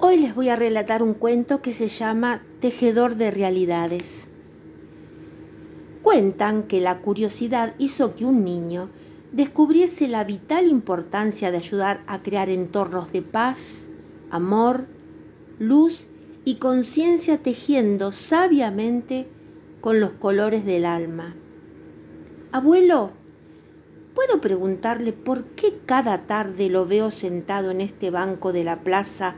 Hoy les voy a relatar un cuento que se llama Tejedor de Realidades. Cuentan que la curiosidad hizo que un niño descubriese la vital importancia de ayudar a crear entornos de paz, amor, luz y conciencia tejiendo sabiamente con los colores del alma. Abuelo, ¿puedo preguntarle por qué cada tarde lo veo sentado en este banco de la plaza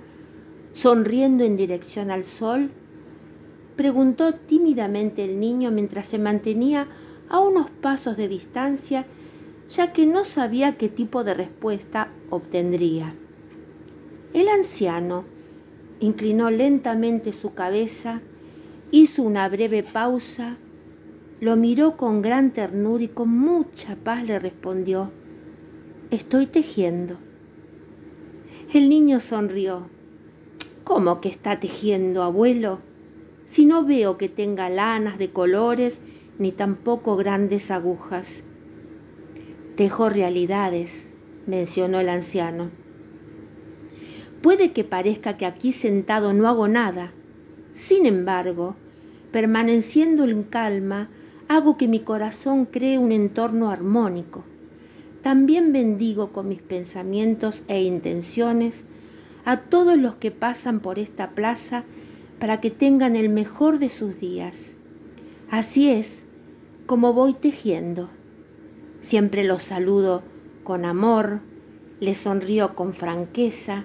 sonriendo en dirección al sol? Preguntó tímidamente el niño mientras se mantenía a unos pasos de distancia, ya que no sabía qué tipo de respuesta obtendría. El anciano inclinó lentamente su cabeza, hizo una breve pausa, lo miró con gran ternura y con mucha paz le respondió, Estoy tejiendo. El niño sonrió ¿Cómo que está tejiendo, abuelo? Si no veo que tenga lanas de colores ni tampoco grandes agujas. Tejo realidades, mencionó el anciano. Puede que parezca que aquí sentado no hago nada. Sin embargo, permaneciendo en calma, hago que mi corazón cree un entorno armónico. También bendigo con mis pensamientos e intenciones a todos los que pasan por esta plaza para que tengan el mejor de sus días. Así es como voy tejiendo. Siempre los saludo con amor, les sonrío con franqueza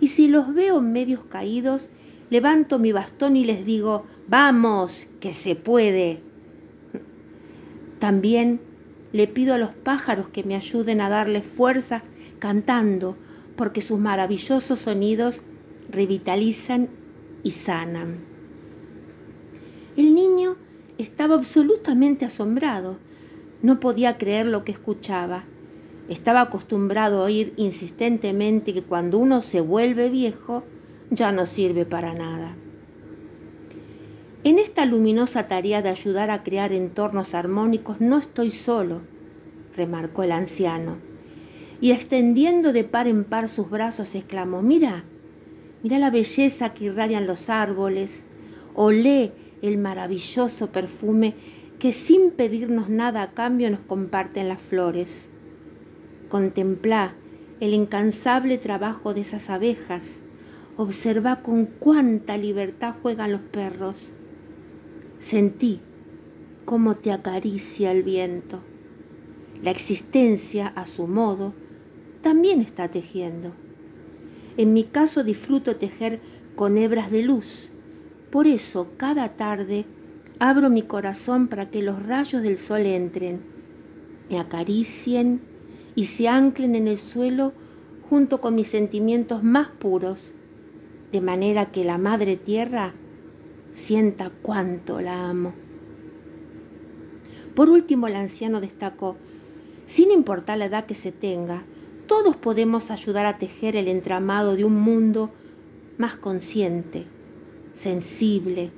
y si los veo medios caídos, levanto mi bastón y les digo, vamos, que se puede. También le pido a los pájaros que me ayuden a darles fuerza cantando porque sus maravillosos sonidos revitalizan y sanan. El niño estaba absolutamente asombrado. No podía creer lo que escuchaba. Estaba acostumbrado a oír insistentemente que cuando uno se vuelve viejo ya no sirve para nada. En esta luminosa tarea de ayudar a crear entornos armónicos no estoy solo, remarcó el anciano y extendiendo de par en par sus brazos exclamó, mira, mira la belleza que irradian los árboles, olé el maravilloso perfume que sin pedirnos nada a cambio nos comparten las flores. Contemplá el incansable trabajo de esas abejas, observa con cuánta libertad juegan los perros. Sentí cómo te acaricia el viento. La existencia, a su modo, también está tejiendo. En mi caso disfruto tejer con hebras de luz. Por eso cada tarde abro mi corazón para que los rayos del sol entren, me acaricien y se anclen en el suelo junto con mis sentimientos más puros, de manera que la Madre Tierra sienta cuánto la amo. Por último, el anciano destacó, sin importar la edad que se tenga, todos podemos ayudar a tejer el entramado de un mundo más consciente, sensible,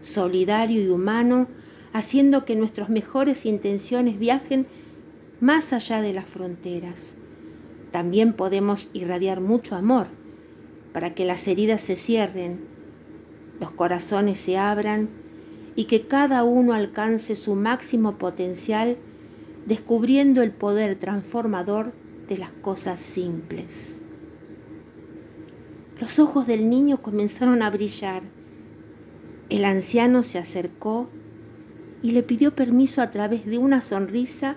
solidario y humano, haciendo que nuestras mejores intenciones viajen más allá de las fronteras. También podemos irradiar mucho amor para que las heridas se cierren, los corazones se abran y que cada uno alcance su máximo potencial descubriendo el poder transformador de las cosas simples. Los ojos del niño comenzaron a brillar. El anciano se acercó y le pidió permiso a través de una sonrisa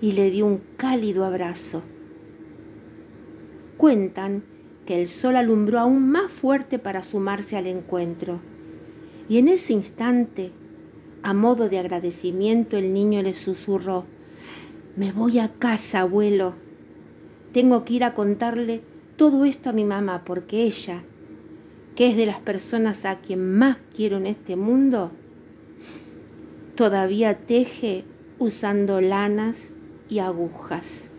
y le dio un cálido abrazo. Cuentan que el sol alumbró aún más fuerte para sumarse al encuentro. Y en ese instante, a modo de agradecimiento, el niño le susurró, me voy a casa, abuelo. Tengo que ir a contarle todo esto a mi mamá porque ella, que es de las personas a quien más quiero en este mundo, todavía teje usando lanas y agujas.